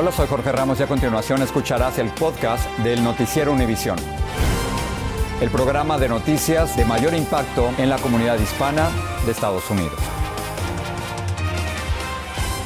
Hola, soy Jorge Ramos y a continuación escucharás el podcast del Noticiero Univisión. El programa de noticias de mayor impacto en la comunidad hispana de Estados Unidos.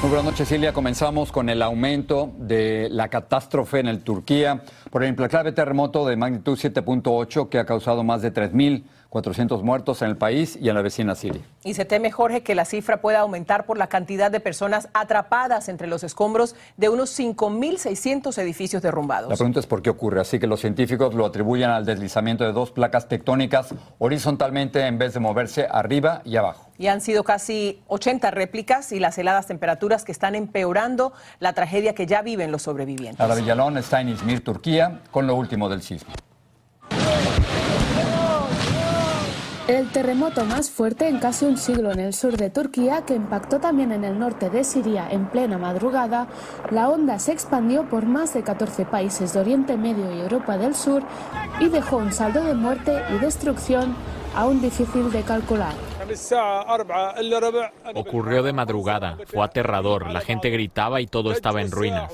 Muy buenas noches, Silvia. Comenzamos con el aumento de la catástrofe en el Turquía por el implacable terremoto de magnitud 7.8 que ha causado más de 3.000 400 muertos en el país y en la vecina Siria. Y se teme, Jorge, que la cifra pueda aumentar por la cantidad de personas atrapadas entre los escombros de unos 5.600 edificios derrumbados. La pregunta es por qué ocurre. Así que los científicos lo atribuyen al deslizamiento de dos placas tectónicas horizontalmente en vez de moverse arriba y abajo. Y han sido casi 80 réplicas y las heladas temperaturas que están empeorando la tragedia que ya viven los sobrevivientes. Ara Villalón está en Izmir, Turquía, con lo último del sismo. El terremoto más fuerte en casi un siglo en el sur de Turquía, que impactó también en el norte de Siria en plena madrugada, la onda se expandió por más de 14 países de Oriente Medio y Europa del Sur y dejó un saldo de muerte y destrucción aún difícil de calcular. Ocurrió de madrugada, fue aterrador, la gente gritaba y todo estaba en ruinas.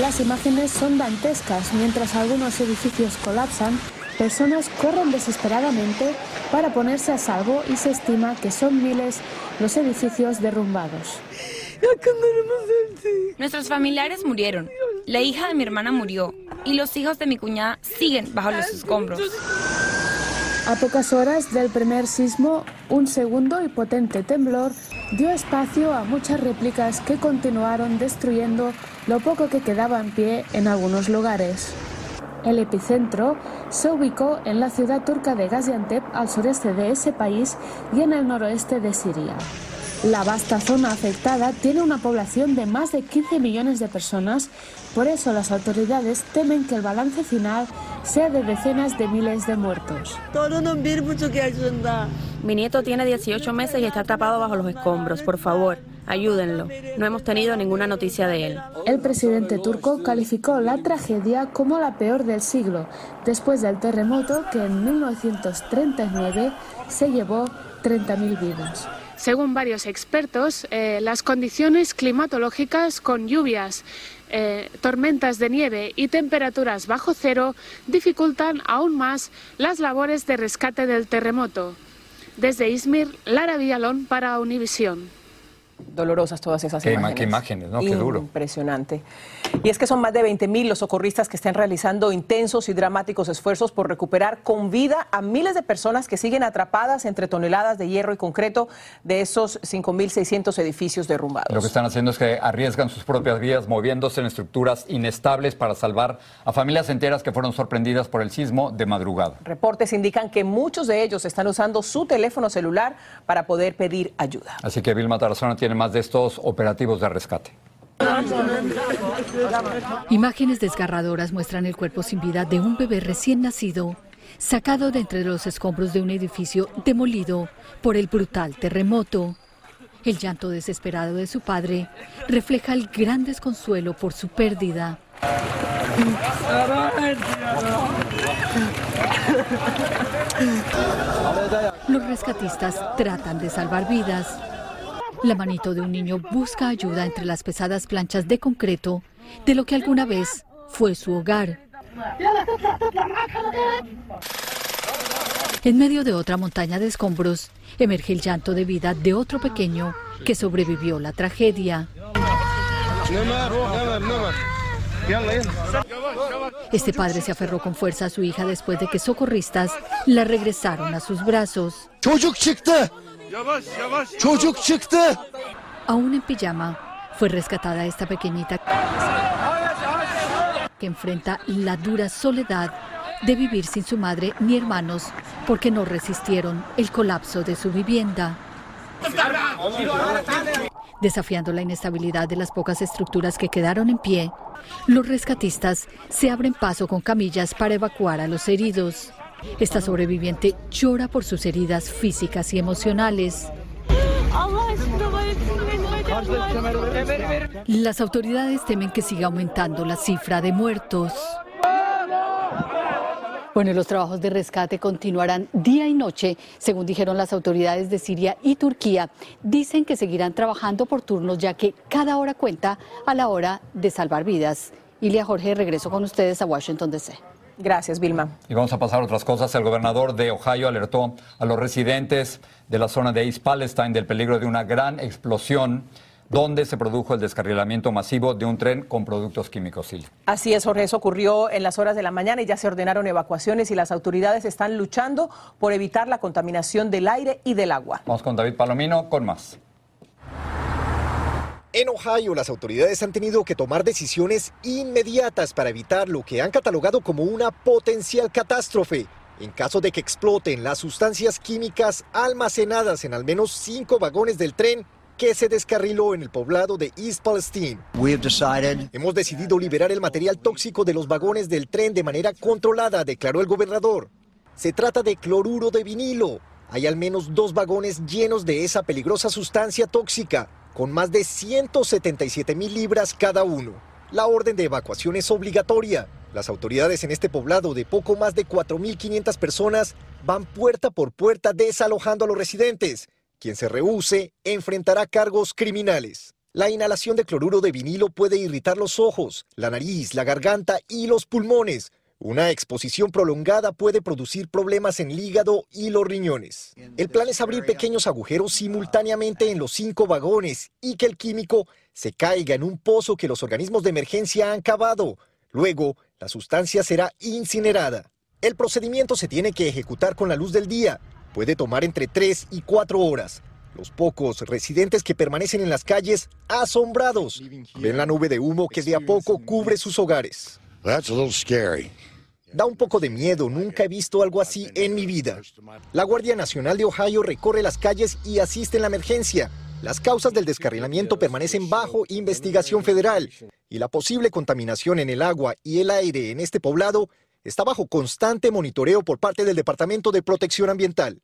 Las imágenes son dantescas mientras algunos edificios colapsan Personas corren desesperadamente para ponerse a salvo y se estima que son miles los edificios derrumbados. Nuestros familiares murieron. La hija de mi hermana murió y los hijos de mi cuñada siguen bajo los escombros. A pocas horas del primer sismo, un segundo y potente temblor dio espacio a muchas réplicas que continuaron destruyendo lo poco que quedaba en pie en algunos lugares. El epicentro se ubicó en la ciudad turca de Gaziantep, al sureste de ese país y en el noroeste de Siria. La vasta zona afectada tiene una población de más de 15 millones de personas, por eso las autoridades temen que el balance final sea de decenas de miles de muertos. Mi nieto tiene 18 meses y está atrapado bajo los escombros. Por favor, ayúdenlo. No hemos tenido ninguna noticia de él. El presidente turco calificó la tragedia como la peor del siglo, después del terremoto que en 1939 se llevó 30.000 vidas. Según varios expertos, eh, las condiciones climatológicas con lluvias, eh, tormentas de nieve y temperaturas bajo cero dificultan aún más las labores de rescate del terremoto. Desde Izmir, Lara Villalón para Univisión. Dolorosas todas esas Qué, imágenes. qué imágenes, ¿no? Qué duro. Impresionante. Y es que son más de 20.000 los socorristas que están realizando intensos y dramáticos esfuerzos por recuperar con vida a miles de personas que siguen atrapadas entre toneladas de hierro y concreto de esos 5.600 edificios derrumbados. Lo que están haciendo es que arriesgan sus propias vidas moviéndose en estructuras inestables para salvar a familias enteras que fueron sorprendidas por el sismo de madrugada. Reportes indican que muchos de ellos están usando su teléfono celular para poder pedir ayuda. Así que Vilma Tarazona tiene más de estos operativos de rescate. Imágenes desgarradoras muestran el cuerpo sin vida de un bebé recién nacido, sacado de entre los escombros de un edificio demolido por el brutal terremoto. El llanto desesperado de su padre refleja el gran desconsuelo por su pérdida. Los rescatistas tratan de salvar vidas. La manito de un niño busca ayuda entre las pesadas planchas de concreto de lo que alguna vez fue su hogar. En medio de otra montaña de escombros, emerge el llanto de vida de otro pequeño que sobrevivió la tragedia. Este padre se aferró con fuerza a su hija después de que socorristas la regresaron a sus brazos. Aún en pijama, fue rescatada esta pequeñita que enfrenta la dura soledad de vivir sin su madre ni hermanos porque no resistieron el colapso de su vivienda. Desafiando la inestabilidad de las pocas estructuras que quedaron en pie, los rescatistas se abren paso con camillas para evacuar a los heridos. Esta sobreviviente llora por sus heridas físicas y emocionales. Las autoridades temen que siga aumentando la cifra de muertos. Bueno, los trabajos de rescate continuarán día y noche, según dijeron las autoridades de Siria y Turquía. Dicen que seguirán trabajando por turnos, ya que cada hora cuenta a la hora de salvar vidas. Ilia Jorge, regreso con ustedes a Washington, D.C. Gracias, Vilma. Y vamos a pasar a otras cosas. El gobernador de Ohio alertó a los residentes de la zona de East Palestine del peligro de una gran explosión donde se produjo el descarrilamiento masivo de un tren con productos químicos. Así es, Jorge, eso ocurrió en las horas de la mañana y ya se ordenaron evacuaciones y las autoridades están luchando por evitar la contaminación del aire y del agua. Vamos con David Palomino con más. En Ohio, las autoridades han tenido que tomar decisiones inmediatas para evitar lo que han catalogado como una potencial catástrofe en caso de que exploten las sustancias químicas almacenadas en al menos cinco vagones del tren que se descarriló en el poblado de East Palestine. Hemos decidido liberar el material tóxico de los vagones del tren de manera controlada, declaró el gobernador. Se trata de cloruro de vinilo. Hay al menos dos vagones llenos de esa peligrosa sustancia tóxica, con más de 177 mil libras cada uno. La orden de evacuación es obligatoria. Las autoridades en este poblado de poco más de 4.500 personas van puerta por puerta desalojando a los residentes quien se rehúse enfrentará cargos criminales. La inhalación de cloruro de vinilo puede irritar los ojos, la nariz, la garganta y los pulmones. Una exposición prolongada puede producir problemas en el hígado y los riñones. El plan es abrir pequeños agujeros simultáneamente en los cinco vagones y que el químico se caiga en un pozo que los organismos de emergencia han cavado. Luego, la sustancia será incinerada. El procedimiento se tiene que ejecutar con la luz del día, puede tomar entre 3 y 4 horas. Los pocos residentes que permanecen en las calles asombrados ven la nube de humo que de a poco cubre sus hogares. Da un poco de miedo, nunca he visto algo así en mi vida. La Guardia Nacional de Ohio recorre las calles y asiste en la emergencia. Las causas del descarrilamiento permanecen bajo investigación federal y la posible contaminación en el agua y el aire en este poblado está bajo constante monitoreo por parte del Departamento de Protección Ambiental.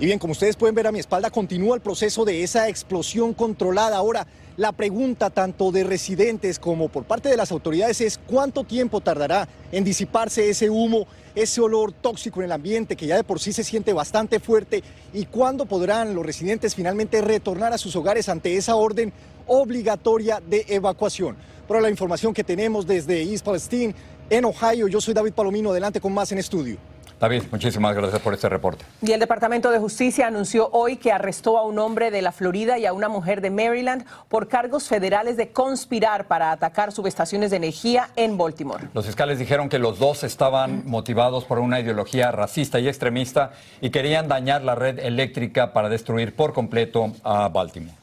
Y bien, como ustedes pueden ver a mi espalda, continúa el proceso de esa explosión controlada. Ahora, la pregunta tanto de residentes como por parte de las autoridades es cuánto tiempo tardará en disiparse ese humo, ese olor tóxico en el ambiente que ya de por sí se siente bastante fuerte y cuándo podrán los residentes finalmente retornar a sus hogares ante esa orden obligatoria de evacuación. Pero la información que tenemos desde East Palestine, en Ohio. Yo soy David Palomino, adelante con más en estudio. David, muchísimas gracias por este reporte. Y el Departamento de Justicia anunció hoy que arrestó a un hombre de la Florida y a una mujer de Maryland por cargos federales de conspirar para atacar subestaciones de energía en Baltimore. Los fiscales dijeron que los dos estaban motivados por una ideología racista y extremista y querían dañar la red eléctrica para destruir por completo a Baltimore.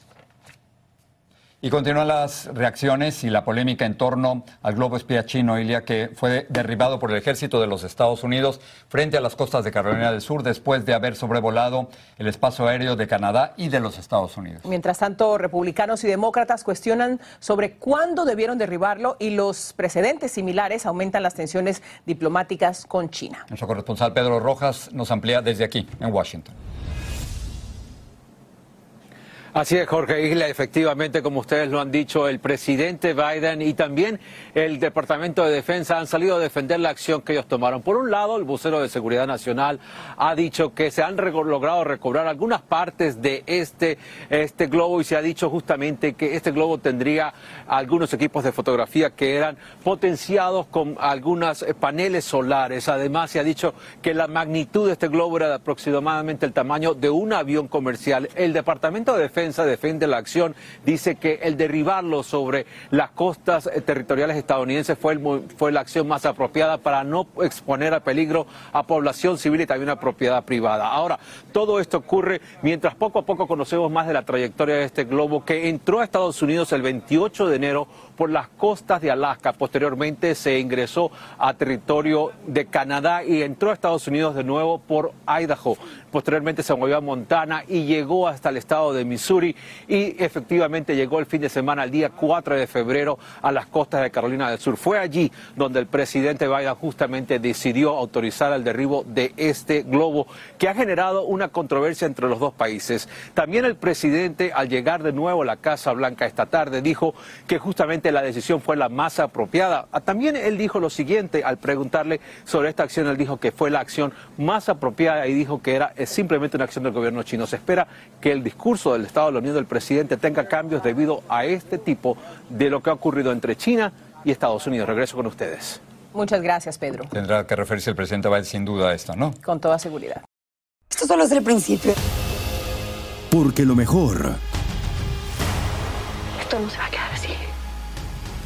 Y continúan las reacciones y la polémica en torno al globo espía chino, Ilia, que fue derribado por el ejército de los Estados Unidos frente a las costas de Carolina del Sur después de haber sobrevolado el espacio aéreo de Canadá y de los Estados Unidos. Mientras tanto, republicanos y demócratas cuestionan sobre cuándo debieron derribarlo y los precedentes similares aumentan las tensiones diplomáticas con China. Nuestro corresponsal Pedro Rojas nos amplía desde aquí, en Washington. Así es, Jorge Isla. Efectivamente, como ustedes lo han dicho, el presidente Biden y también el Departamento de Defensa han salido a defender la acción que ellos tomaron. Por un lado, el vocero de Seguridad Nacional ha dicho que se han logrado recobrar algunas partes de este, este globo y se ha dicho justamente que este globo tendría algunos equipos de fotografía que eran potenciados con algunos paneles solares. Además, se ha dicho que la magnitud de este globo era de aproximadamente el tamaño de un avión comercial. El Departamento de Defensa defiende la acción, dice que el derribarlo sobre las costas eh, territoriales estadounidenses fue, fue la acción más apropiada para no exponer a peligro a población civil y también a propiedad privada. Ahora, todo esto ocurre mientras poco a poco conocemos más de la trayectoria de este globo que entró a Estados Unidos el 28 de enero por las costas de Alaska. Posteriormente se ingresó a territorio de Canadá y entró a Estados Unidos de nuevo por Idaho. Posteriormente se movió a Montana y llegó hasta el estado de Missouri y efectivamente llegó el fin de semana, el día 4 de febrero, a las costas de Carolina del Sur. Fue allí donde el presidente Biden justamente decidió autorizar el derribo de este globo que ha generado una controversia entre los dos países. También el presidente, al llegar de nuevo a la Casa Blanca esta tarde, dijo que justamente la decisión fue la más apropiada. Ah, también él dijo lo siguiente al preguntarle sobre esta acción, él dijo que fue la acción más apropiada y dijo que era simplemente una acción del gobierno chino. Se espera que el discurso del Estado de la Unión del presidente tenga cambios debido a este tipo de lo que ha ocurrido entre China y Estados Unidos. Regreso con ustedes. Muchas gracias, Pedro. Tendrá que referirse el presidente Biden sin duda a esto, ¿no? Con toda seguridad. Esto solo es el principio. Porque lo mejor. Esto no se va a quedar.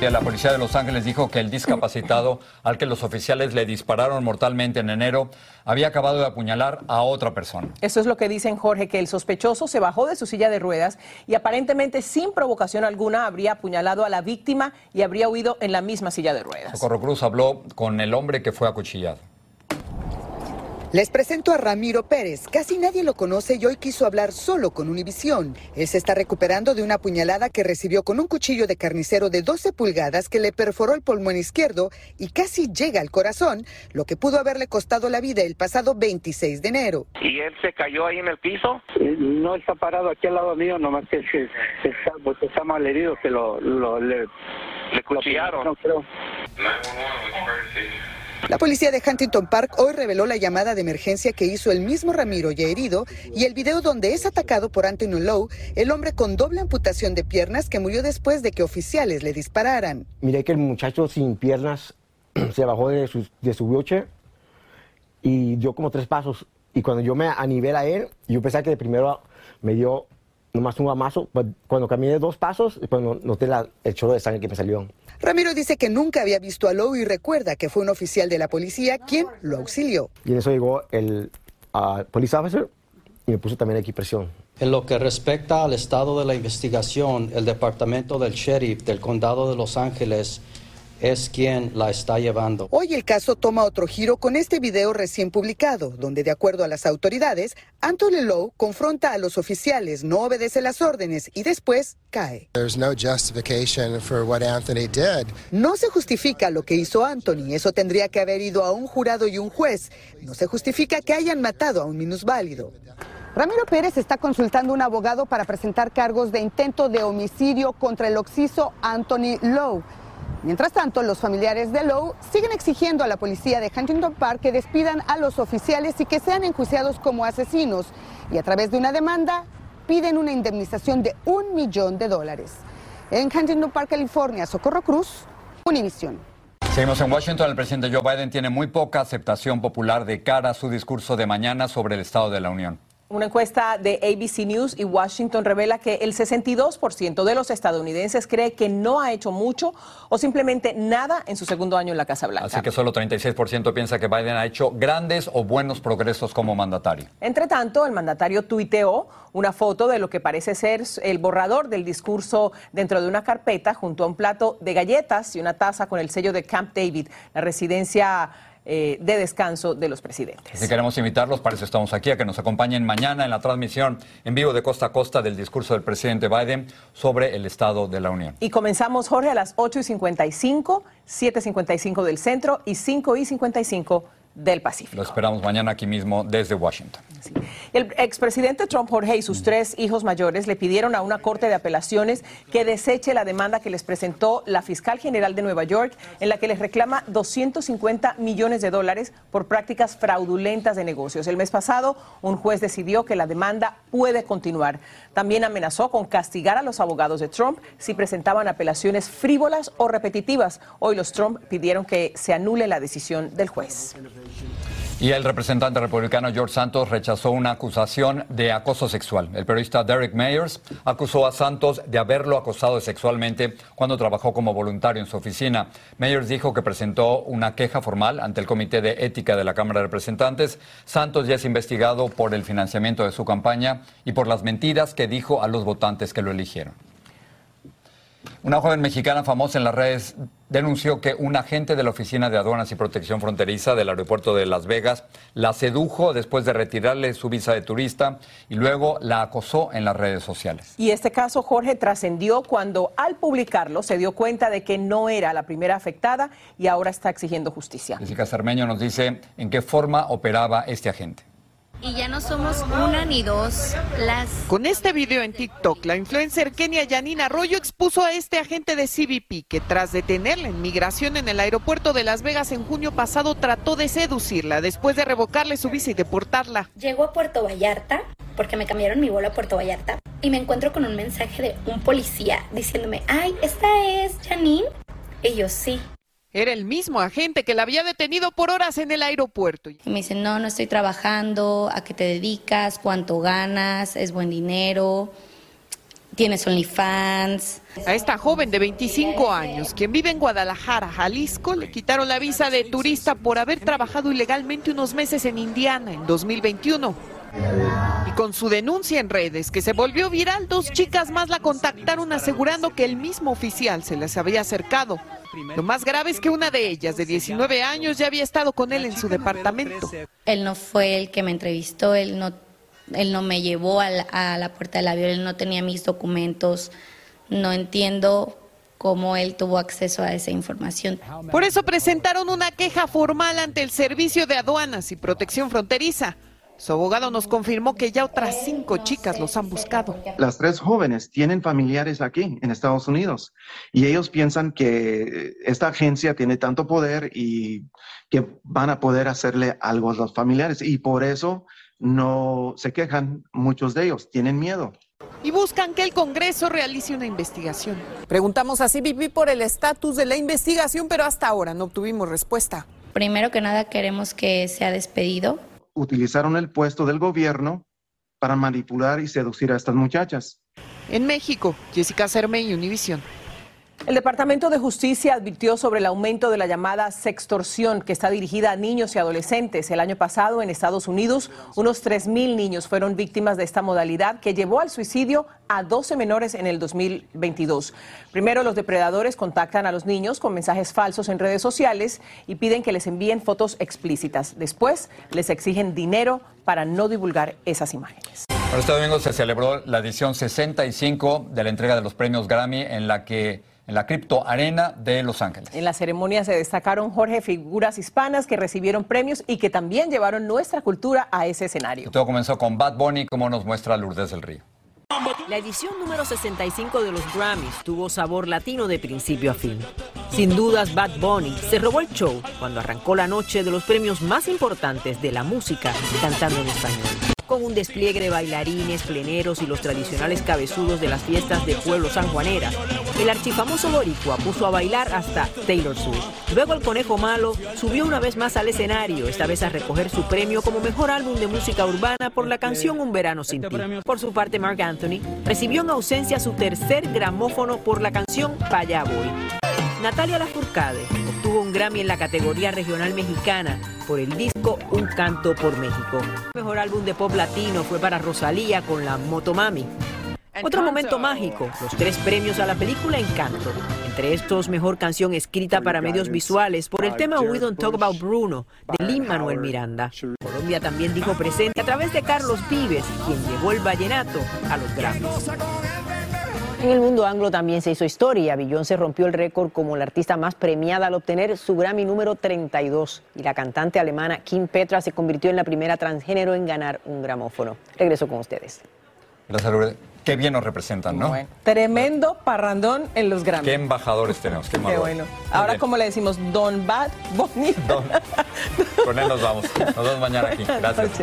La policía de Los Ángeles dijo que el discapacitado al que los oficiales le dispararon mortalmente en enero había acabado de apuñalar a otra persona. Eso es lo que dicen Jorge, que el sospechoso se bajó de su silla de ruedas y aparentemente sin provocación alguna habría apuñalado a la víctima y habría huido en la misma silla de ruedas. Socorro Cruz habló con el hombre que fue acuchillado. Les presento a Ramiro Pérez. Casi nadie lo conoce y hoy quiso hablar solo con Univisión. Él se está recuperando de una puñalada que recibió con un cuchillo de carnicero de 12 pulgadas que le perforó el pulmón izquierdo y casi llega al corazón, lo que pudo haberle costado la vida el pasado 26 de enero. ¿Y él se cayó ahí en el piso? No está parado aquí al lado mío, nomás que se, está, pues, está mal herido, que lo, le, le cuchillaron. No creo. La policía de Huntington Park hoy reveló la llamada de emergencia que hizo el mismo Ramiro ya herido y el video donde es atacado por Anthony Lowe, el hombre con doble amputación de piernas que murió después de que oficiales le dispararan. Miré que el muchacho sin piernas se bajó de su, de y dio como tres pasos. Y cuando yo me anivelé a él, yo pensé que de primero me dio nomás un amazo. Cuando caminé dos pasos, pues noté la, el chorro de sangre que me salió. Ramiro dice que nunca había visto a Lowe y recuerda que fue un oficial de la policía quien lo auxilió. Y en eso llegó el uh, police officer y me puso también aquí presión. En lo que respecta al estado de la investigación, el departamento del sheriff del condado de Los Ángeles es quien la está llevando. Hoy el caso toma otro giro con este video recién publicado, donde de acuerdo a las autoridades, Anthony Lowe confronta a los oficiales, no obedece las órdenes y después cae. No se justifica lo que hizo Anthony, eso tendría que haber ido a un jurado y un juez. No se justifica que hayan matado a un minusválido. Ramiro Pérez está consultando un abogado para presentar cargos de intento de homicidio contra el occiso Anthony Lowe. Mientras tanto, los familiares de Lowe siguen exigiendo a la policía de Huntington Park que despidan a los oficiales y que sean enjuiciados como asesinos. Y a través de una demanda piden una indemnización de un millón de dólares. En Huntington Park, California, Socorro Cruz, Univisión. Seguimos en Washington. El presidente Joe Biden tiene muy poca aceptación popular de cara a su discurso de mañana sobre el Estado de la Unión. Una encuesta de ABC News y Washington revela que el 62% de los estadounidenses cree que no ha hecho mucho o simplemente nada en su segundo año en la Casa Blanca. Así que solo 36% piensa que Biden ha hecho grandes o buenos progresos como mandatario. Entre tanto, el mandatario tuiteó una foto de lo que parece ser el borrador del discurso dentro de una carpeta junto a un plato de galletas y una taza con el sello de Camp David, la residencia eh, de descanso de los presidentes. Si queremos invitarlos, para eso estamos aquí, a que nos acompañen mañana en la transmisión en vivo de costa a costa del discurso del presidente Biden sobre el Estado de la Unión. Y comenzamos, Jorge, a las 8 y 55, 7 y 55 del centro y 5 y 55 del Pacífico. Lo esperamos mañana aquí mismo desde Washington. El expresidente Trump, Jorge, y sus tres hijos mayores le pidieron a una corte de apelaciones que deseche la demanda que les presentó la fiscal general de Nueva York, en la que les reclama 250 millones de dólares por prácticas fraudulentas de negocios. El mes pasado, un juez decidió que la demanda puede continuar. También amenazó con castigar a los abogados de Trump si presentaban apelaciones frívolas o repetitivas. Hoy los Trump pidieron que se anule la decisión del juez. Y el representante republicano George Santos rechazó una acusación de acoso sexual. El periodista Derek Mayers acusó a Santos de haberlo acosado sexualmente cuando trabajó como voluntario en su oficina. Mayers dijo que presentó una queja formal ante el Comité de Ética de la Cámara de Representantes. Santos ya es investigado por el financiamiento de su campaña y por las mentiras que dijo a los votantes que lo eligieron. Una joven mexicana famosa en las redes denunció que un agente de la Oficina de Aduanas y Protección Fronteriza del aeropuerto de Las Vegas la sedujo después de retirarle su visa de turista y luego la acosó en las redes sociales. Y este caso, Jorge, trascendió cuando al publicarlo se dio cuenta de que no era la primera afectada y ahora está exigiendo justicia. Jessica Cermeño nos dice en qué forma operaba este agente. Y ya no somos una ni dos las... Con este video en TikTok, la influencer Kenia Yanina Arroyo expuso a este agente de CBP que tras detenerla en migración en el aeropuerto de Las Vegas en junio pasado trató de seducirla después de revocarle su visa y deportarla. Llego a Puerto Vallarta porque me cambiaron mi vuelo a Puerto Vallarta y me encuentro con un mensaje de un policía diciéndome, ay, esta es Janine. Y yo sí. Era el mismo agente que la había detenido por horas en el aeropuerto. Y me dice, no, no estoy trabajando, ¿a qué te dedicas? ¿Cuánto ganas? ¿Es buen dinero? ¿Tienes OnlyFans? A esta joven de 25 años, quien vive en Guadalajara, Jalisco, le quitaron la visa de turista por haber trabajado ilegalmente unos meses en Indiana en 2021. Y con su denuncia en redes, que se volvió viral, dos chicas más la contactaron asegurando que el mismo oficial se les había acercado. Lo más grave es que una de ellas, de 19 años, ya había estado con él en su departamento. Él no fue el que me entrevistó, él no, él no me llevó a la, a la puerta del avión, él no tenía mis documentos. No entiendo cómo él tuvo acceso a esa información. Por eso presentaron una queja formal ante el Servicio de Aduanas y Protección Fronteriza. Su abogado nos confirmó que ya otras cinco chicas los han buscado. Las tres jóvenes tienen familiares aquí en Estados Unidos y ellos piensan que esta agencia tiene tanto poder y que van a poder hacerle algo a los familiares y por eso no se quejan muchos de ellos, tienen miedo. Y buscan que el Congreso realice una investigación. Preguntamos a CBP por el estatus de la investigación, pero hasta ahora no obtuvimos respuesta. Primero que nada queremos que sea despedido utilizaron el puesto del gobierno para manipular y seducir a estas muchachas. En México, Jessica Cermeño, Univisión. El Departamento de Justicia advirtió sobre el aumento de la llamada sextorsión que está dirigida a niños y adolescentes. El año pasado en Estados Unidos, unos 3.000 niños fueron víctimas de esta modalidad que llevó al suicidio a 12 menores en el 2022. Primero, los depredadores contactan a los niños con mensajes falsos en redes sociales y piden que les envíen fotos explícitas. Después, les exigen dinero para no divulgar esas imágenes. Este domingo se celebró la edición 65 de la entrega de los premios Grammy en la que en la Cripto Arena de Los Ángeles. En la ceremonia se destacaron, Jorge, figuras hispanas que recibieron premios y que también llevaron nuestra cultura a ese escenario. todo comenzó con Bad Bunny, como nos muestra Lourdes del Río. La edición número 65 de los Grammys tuvo sabor latino de principio a fin. Sin dudas, Bad Bunny se robó el show cuando arrancó la noche de los premios más importantes de la música cantando en español. Con un despliegue de bailarines, pleneros y los tradicionales cabezudos de las fiestas de pueblo sanjuanera. El archifamoso boricua puso a bailar hasta Taylor Swift. Luego el Conejo Malo subió una vez más al escenario, esta vez a recoger su premio como mejor álbum de música urbana por la canción Un verano sin ti. Por su parte, Mark Anthony recibió en ausencia su tercer gramófono por la canción Paya Boy. Natalia Lafourcade obtuvo un Grammy en la categoría regional mexicana por el disco Un canto por México. El mejor álbum de pop latino fue para Rosalía con la Motomami. Otro momento mágico, los tres premios a la película Encanto. Entre estos, mejor canción escrita para medios visuales por el tema We Don't Talk About Bruno de Lin Manuel Miranda. Colombia también dijo presente a través de Carlos Vives, quien llevó el vallenato a los Grammys. En el mundo anglo también se hizo historia. Beyoncé rompió el récord como la artista más premiada al obtener su Grammy número 32 y la cantante alemana Kim Petra se convirtió en la primera transgénero en ganar un gramófono. Regreso con ustedes. Gracias, Lourdes. Qué bien nos representan, ¿no? Tremendo parrandón en los Grammys. Qué embajadores tenemos, qué, Qué bueno. Ahora, ¿cómo le decimos? Don Bad Bunny. Con él nos vamos. Nos vemos mañana aquí. Gracias.